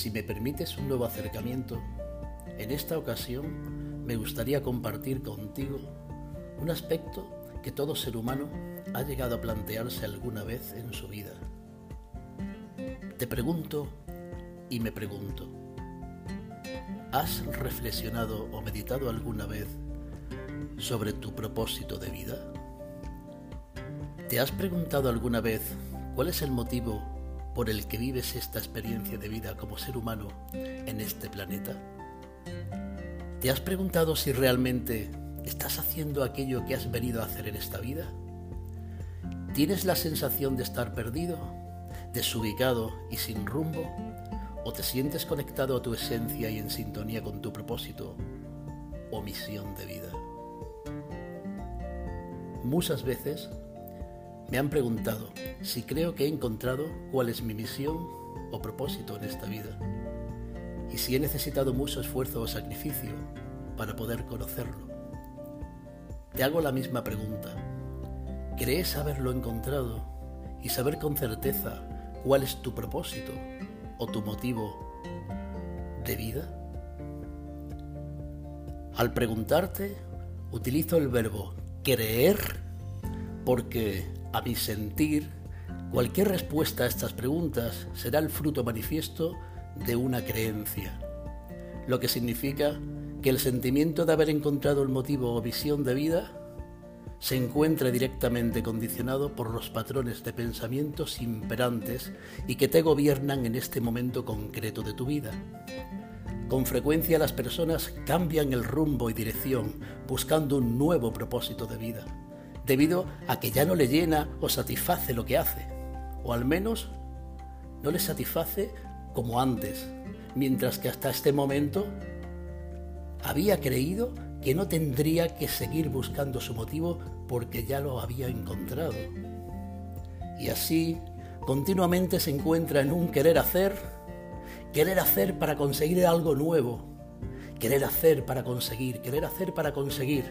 Si me permites un nuevo acercamiento, en esta ocasión me gustaría compartir contigo un aspecto que todo ser humano ha llegado a plantearse alguna vez en su vida. Te pregunto y me pregunto, ¿has reflexionado o meditado alguna vez sobre tu propósito de vida? ¿Te has preguntado alguna vez cuál es el motivo por el que vives esta experiencia de vida como ser humano en este planeta? ¿Te has preguntado si realmente estás haciendo aquello que has venido a hacer en esta vida? ¿Tienes la sensación de estar perdido, desubicado y sin rumbo? ¿O te sientes conectado a tu esencia y en sintonía con tu propósito o misión de vida? Muchas veces me han preguntado si creo que he encontrado cuál es mi misión o propósito en esta vida y si he necesitado mucho esfuerzo o sacrificio para poder conocerlo. Te hago la misma pregunta. ¿Crees haberlo encontrado y saber con certeza cuál es tu propósito o tu motivo de vida? Al preguntarte, utilizo el verbo creer porque a mi sentir, cualquier respuesta a estas preguntas será el fruto manifiesto de una creencia, lo que significa que el sentimiento de haber encontrado el motivo o visión de vida se encuentra directamente condicionado por los patrones de pensamientos imperantes y que te gobiernan en este momento concreto de tu vida. Con frecuencia las personas cambian el rumbo y dirección buscando un nuevo propósito de vida debido a que ya no le llena o satisface lo que hace, o al menos no le satisface como antes, mientras que hasta este momento había creído que no tendría que seguir buscando su motivo porque ya lo había encontrado. Y así continuamente se encuentra en un querer hacer, querer hacer para conseguir algo nuevo, querer hacer para conseguir, querer hacer para conseguir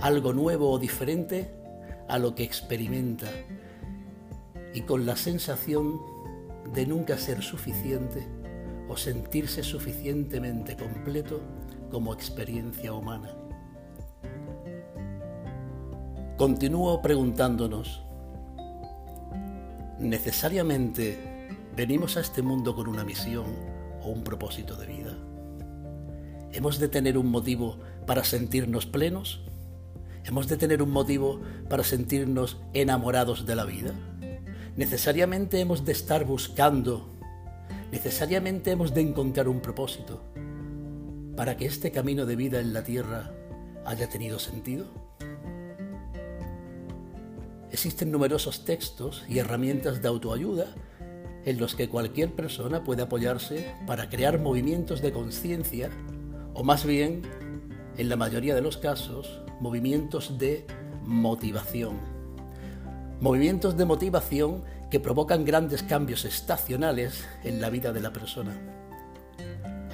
algo nuevo o diferente a lo que experimenta y con la sensación de nunca ser suficiente o sentirse suficientemente completo como experiencia humana. Continúo preguntándonos, ¿necesariamente venimos a este mundo con una misión o un propósito de vida? ¿Hemos de tener un motivo para sentirnos plenos? ¿Hemos de tener un motivo para sentirnos enamorados de la vida? ¿Necesariamente hemos de estar buscando? ¿Necesariamente hemos de encontrar un propósito para que este camino de vida en la tierra haya tenido sentido? Existen numerosos textos y herramientas de autoayuda en los que cualquier persona puede apoyarse para crear movimientos de conciencia o más bien, en la mayoría de los casos, movimientos de motivación. Movimientos de motivación que provocan grandes cambios estacionales en la vida de la persona.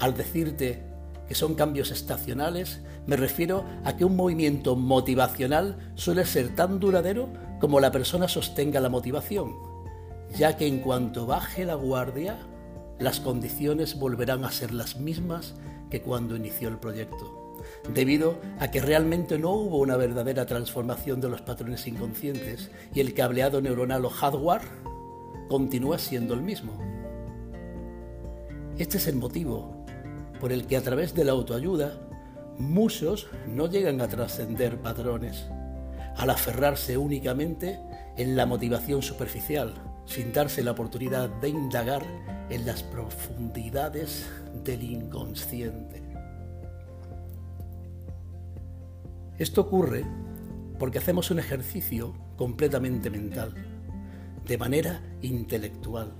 Al decirte que son cambios estacionales, me refiero a que un movimiento motivacional suele ser tan duradero como la persona sostenga la motivación, ya que en cuanto baje la guardia, las condiciones volverán a ser las mismas que cuando inició el proyecto debido a que realmente no hubo una verdadera transformación de los patrones inconscientes y el cableado neuronal o hardware continúa siendo el mismo. Este es el motivo por el que a través de la autoayuda muchos no llegan a trascender patrones, al aferrarse únicamente en la motivación superficial, sin darse la oportunidad de indagar en las profundidades del inconsciente. Esto ocurre porque hacemos un ejercicio completamente mental, de manera intelectual,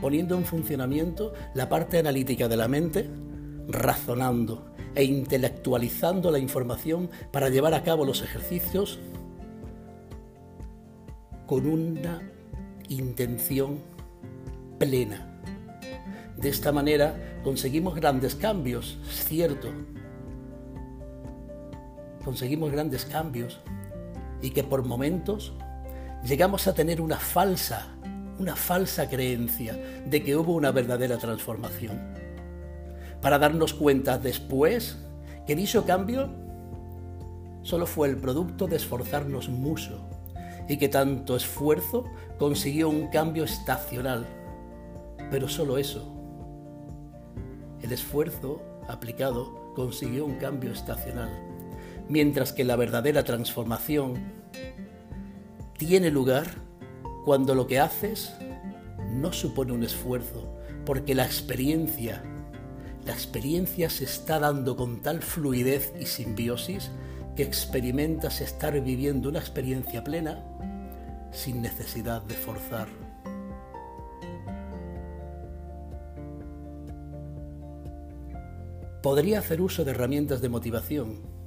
poniendo en funcionamiento la parte analítica de la mente, razonando e intelectualizando la información para llevar a cabo los ejercicios con una intención plena. De esta manera conseguimos grandes cambios, cierto, conseguimos grandes cambios y que por momentos llegamos a tener una falsa una falsa creencia de que hubo una verdadera transformación. Para darnos cuenta después que dicho cambio solo fue el producto de esforzarnos mucho y que tanto esfuerzo consiguió un cambio estacional. Pero solo eso. El esfuerzo aplicado consiguió un cambio estacional, mientras que la verdadera transformación tiene lugar cuando lo que haces no supone un esfuerzo, porque la experiencia, la experiencia se está dando con tal fluidez y simbiosis que experimentas estar viviendo una experiencia plena sin necesidad de forzar. Podría hacer uso de herramientas de motivación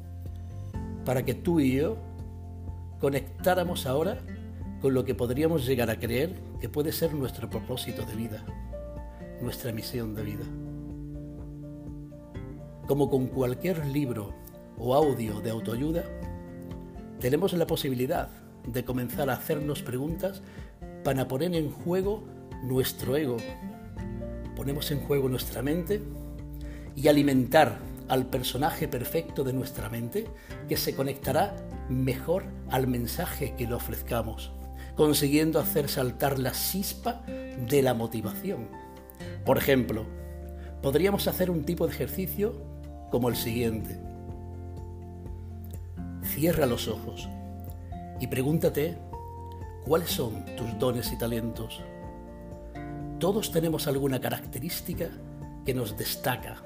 para que tú y yo conectáramos ahora con lo que podríamos llegar a creer que puede ser nuestro propósito de vida, nuestra misión de vida. Como con cualquier libro o audio de autoayuda, tenemos la posibilidad de comenzar a hacernos preguntas para poner en juego nuestro ego. Ponemos en juego nuestra mente y alimentar al personaje perfecto de nuestra mente que se conectará mejor al mensaje que le ofrezcamos, consiguiendo hacer saltar la chispa de la motivación. Por ejemplo, podríamos hacer un tipo de ejercicio como el siguiente. Cierra los ojos y pregúntate cuáles son tus dones y talentos. Todos tenemos alguna característica que nos destaca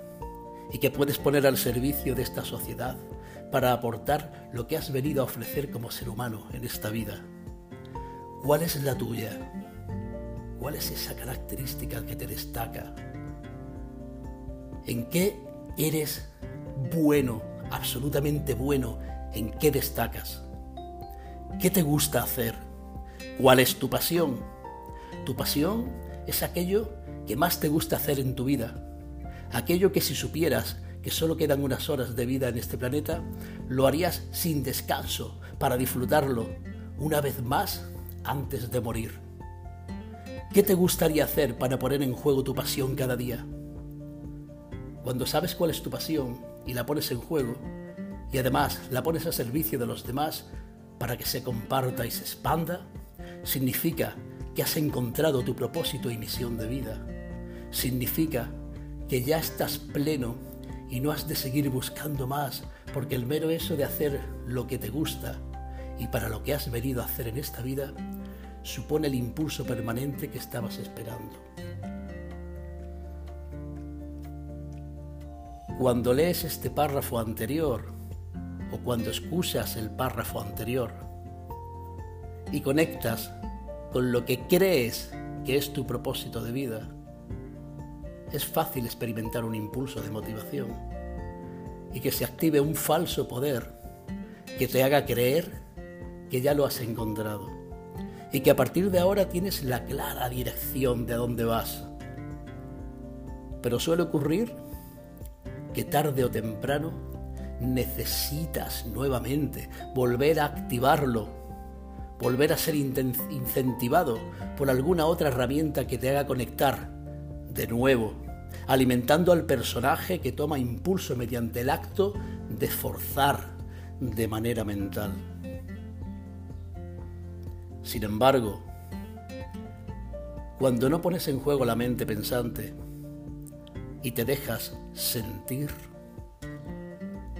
y que puedes poner al servicio de esta sociedad para aportar lo que has venido a ofrecer como ser humano en esta vida. ¿Cuál es la tuya? ¿Cuál es esa característica que te destaca? ¿En qué eres bueno, absolutamente bueno? ¿En qué destacas? ¿Qué te gusta hacer? ¿Cuál es tu pasión? Tu pasión es aquello que más te gusta hacer en tu vida. Aquello que si supieras que solo quedan unas horas de vida en este planeta, lo harías sin descanso para disfrutarlo una vez más antes de morir. ¿Qué te gustaría hacer para poner en juego tu pasión cada día? Cuando sabes cuál es tu pasión y la pones en juego, y además la pones a servicio de los demás para que se comparta y se expanda, significa que has encontrado tu propósito y misión de vida. Significa que ya estás pleno y no has de seguir buscando más, porque el mero eso de hacer lo que te gusta y para lo que has venido a hacer en esta vida supone el impulso permanente que estabas esperando. Cuando lees este párrafo anterior, o cuando escuchas el párrafo anterior y conectas con lo que crees que es tu propósito de vida, es fácil experimentar un impulso de motivación y que se active un falso poder que te haga creer que ya lo has encontrado y que a partir de ahora tienes la clara dirección de a dónde vas. Pero suele ocurrir que tarde o temprano necesitas nuevamente volver a activarlo, volver a ser incentivado por alguna otra herramienta que te haga conectar de nuevo, alimentando al personaje que toma impulso mediante el acto de forzar de manera mental. Sin embargo, cuando no pones en juego la mente pensante y te dejas sentir,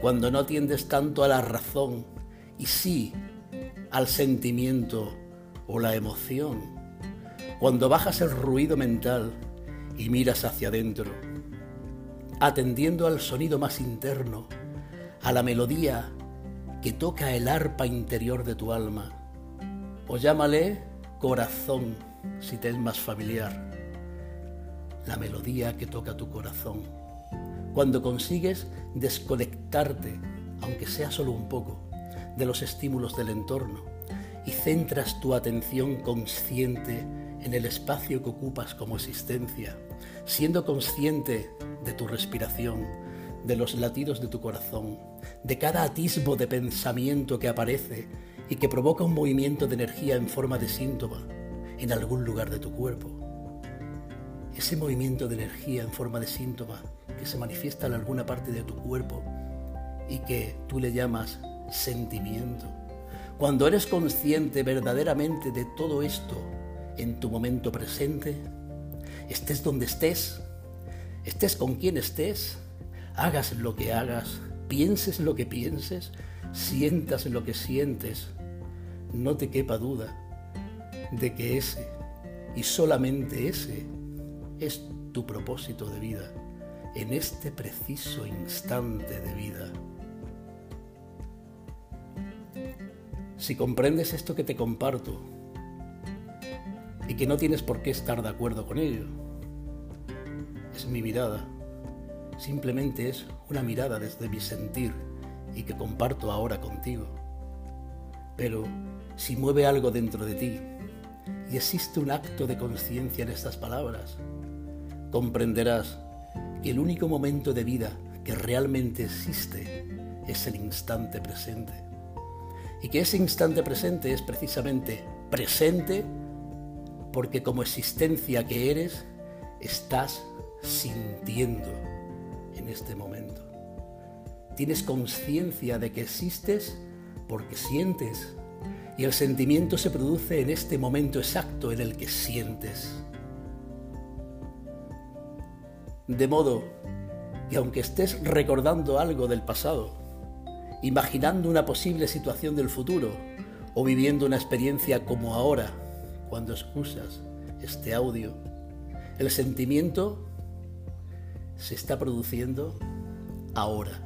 cuando no atiendes tanto a la razón y sí al sentimiento o la emoción, cuando bajas el ruido mental y miras hacia adentro, atendiendo al sonido más interno, a la melodía que toca el arpa interior de tu alma, o llámale corazón si te es más familiar, la melodía que toca tu corazón. Cuando consigues desconectarte, aunque sea solo un poco, de los estímulos del entorno y centras tu atención consciente en el espacio que ocupas como existencia, siendo consciente de tu respiración, de los latidos de tu corazón, de cada atisbo de pensamiento que aparece y que provoca un movimiento de energía en forma de síntoma, en algún lugar de tu cuerpo. Ese movimiento de energía en forma de síntoma que se manifiesta en alguna parte de tu cuerpo y que tú le llamas sentimiento. Cuando eres consciente verdaderamente de todo esto en tu momento presente, estés donde estés, estés con quien estés, hagas lo que hagas, pienses lo que pienses, sientas lo que sientes, no te quepa duda de que ese y solamente ese es tu propósito de vida en este preciso instante de vida. Si comprendes esto que te comparto y que no tienes por qué estar de acuerdo con ello, es mi mirada, simplemente es una mirada desde mi sentir y que comparto ahora contigo. Pero si mueve algo dentro de ti y existe un acto de conciencia en estas palabras, comprenderás que el único momento de vida que realmente existe es el instante presente. Y que ese instante presente es precisamente presente porque como existencia que eres, estás sintiendo en este momento. Tienes conciencia de que existes porque sientes y el sentimiento se produce en este momento exacto en el que sientes. De modo que aunque estés recordando algo del pasado, imaginando una posible situación del futuro o viviendo una experiencia como ahora, cuando escuchas este audio, el sentimiento se está produciendo ahora.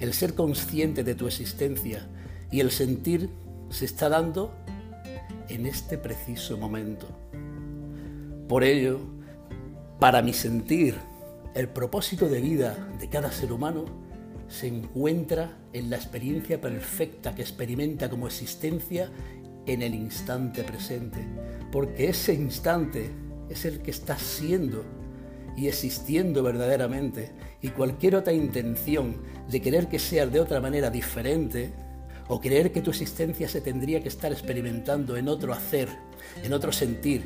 El ser consciente de tu existencia y el sentir se está dando en este preciso momento. Por ello, para mi sentir, el propósito de vida de cada ser humano se encuentra en la experiencia perfecta que experimenta como existencia en el instante presente, porque ese instante es el que está siendo y existiendo verdaderamente, y cualquier otra intención de querer que sea de otra manera diferente, o creer que tu existencia se tendría que estar experimentando en otro hacer, en otro sentir,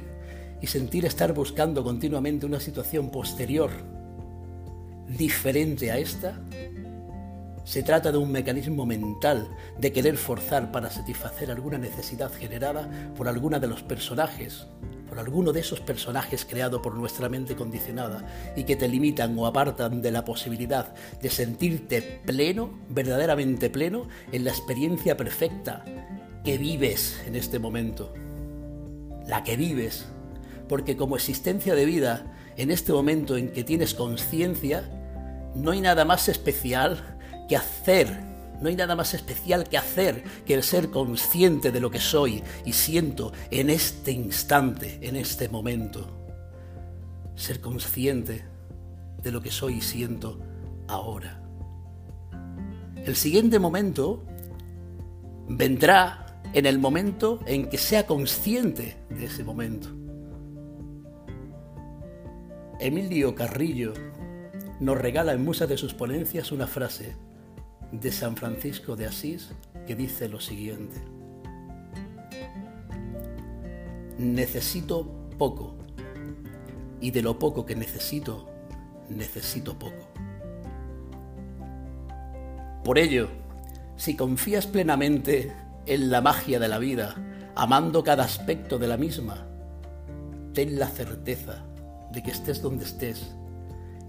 y sentir estar buscando continuamente una situación posterior, diferente a esta, se trata de un mecanismo mental de querer forzar para satisfacer alguna necesidad generada por alguno de los personajes por alguno de esos personajes creados por nuestra mente condicionada y que te limitan o apartan de la posibilidad de sentirte pleno, verdaderamente pleno, en la experiencia perfecta que vives en este momento. La que vives. Porque como existencia de vida, en este momento en que tienes conciencia, no hay nada más especial que hacer no hay nada más especial que hacer que el ser consciente de lo que soy y siento en este instante, en este momento. Ser consciente de lo que soy y siento ahora. El siguiente momento vendrá en el momento en que sea consciente de ese momento. Emilio Carrillo nos regala en muchas de sus ponencias una frase de San Francisco de Asís que dice lo siguiente. Necesito poco y de lo poco que necesito, necesito poco. Por ello, si confías plenamente en la magia de la vida, amando cada aspecto de la misma, ten la certeza de que estés donde estés,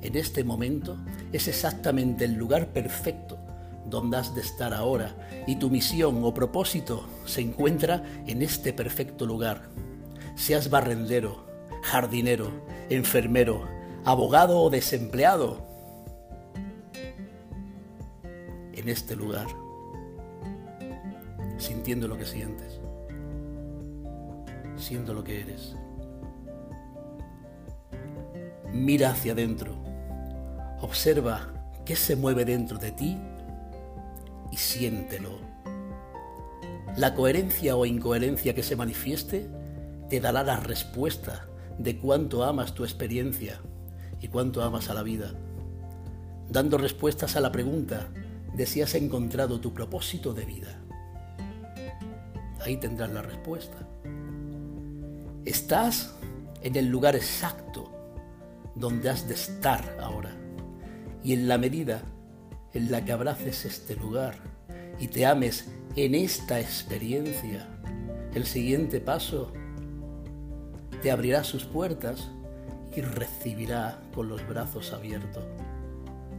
en este momento es exactamente el lugar perfecto donde has de estar ahora y tu misión o propósito se encuentra en este perfecto lugar. Seas barrendero, jardinero, enfermero, abogado o desempleado, en este lugar, sintiendo lo que sientes, siendo lo que eres. Mira hacia adentro, observa qué se mueve dentro de ti siéntelo. La coherencia o incoherencia que se manifieste te dará la respuesta de cuánto amas tu experiencia y cuánto amas a la vida, dando respuestas a la pregunta de si has encontrado tu propósito de vida. Ahí tendrás la respuesta. Estás en el lugar exacto donde has de estar ahora. Y en la medida en la que abraces este lugar y te ames en esta experiencia, el siguiente paso te abrirá sus puertas y recibirá con los brazos abiertos.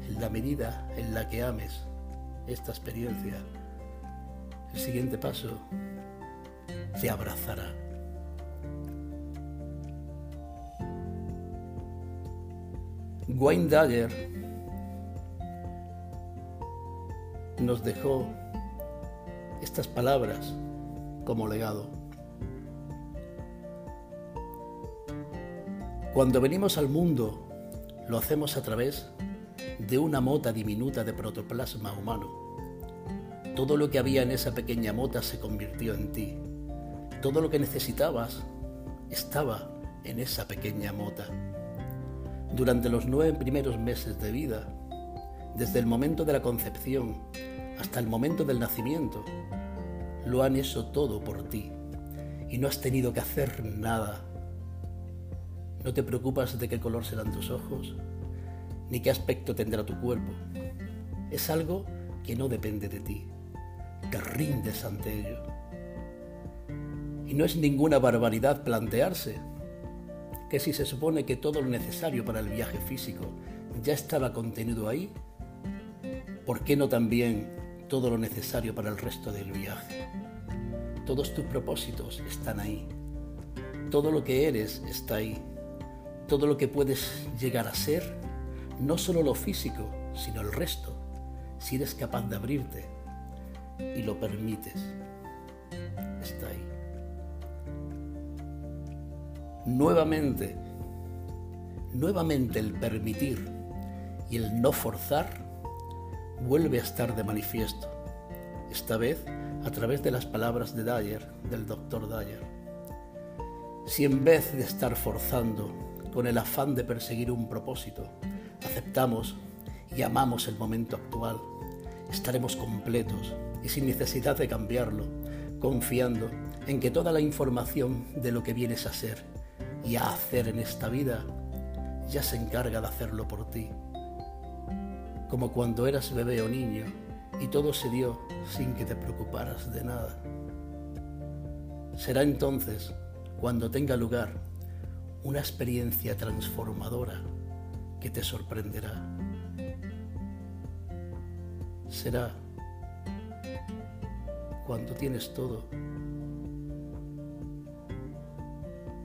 En la medida en la que ames esta experiencia, el siguiente paso te abrazará. Wayne Dagger nos dejó estas palabras como legado. Cuando venimos al mundo, lo hacemos a través de una mota diminuta de protoplasma humano. Todo lo que había en esa pequeña mota se convirtió en ti. Todo lo que necesitabas estaba en esa pequeña mota. Durante los nueve primeros meses de vida, desde el momento de la concepción hasta el momento del nacimiento, lo han hecho todo por ti y no has tenido que hacer nada. No te preocupas de qué color serán tus ojos, ni qué aspecto tendrá tu cuerpo. Es algo que no depende de ti. Te rindes ante ello. Y no es ninguna barbaridad plantearse que si se supone que todo lo necesario para el viaje físico ya estaba contenido ahí, ¿por qué no también todo lo necesario para el resto del viaje? Todos tus propósitos están ahí. Todo lo que eres está ahí. Todo lo que puedes llegar a ser, no solo lo físico, sino el resto, si eres capaz de abrirte y lo permites, está ahí nuevamente, nuevamente el permitir y el no forzar vuelve a estar de manifiesto, esta vez a través de las palabras de Dyer, del doctor Dyer. Si en vez de estar forzando con el afán de perseguir un propósito, aceptamos y amamos el momento actual, estaremos completos y sin necesidad de cambiarlo, confiando en que toda la información de lo que vienes a ser y a hacer en esta vida, ya se encarga de hacerlo por ti. Como cuando eras bebé o niño y todo se dio sin que te preocuparas de nada. Será entonces, cuando tenga lugar, una experiencia transformadora que te sorprenderá. Será cuando tienes todo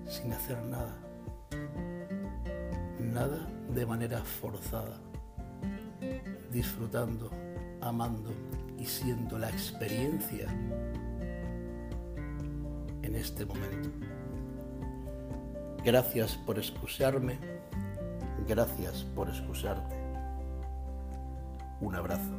sin hacer nada. Nada de manera forzada. Disfrutando, amando y siendo la experiencia en este momento. Gracias por excusarme. Gracias por excusarte. Un abrazo.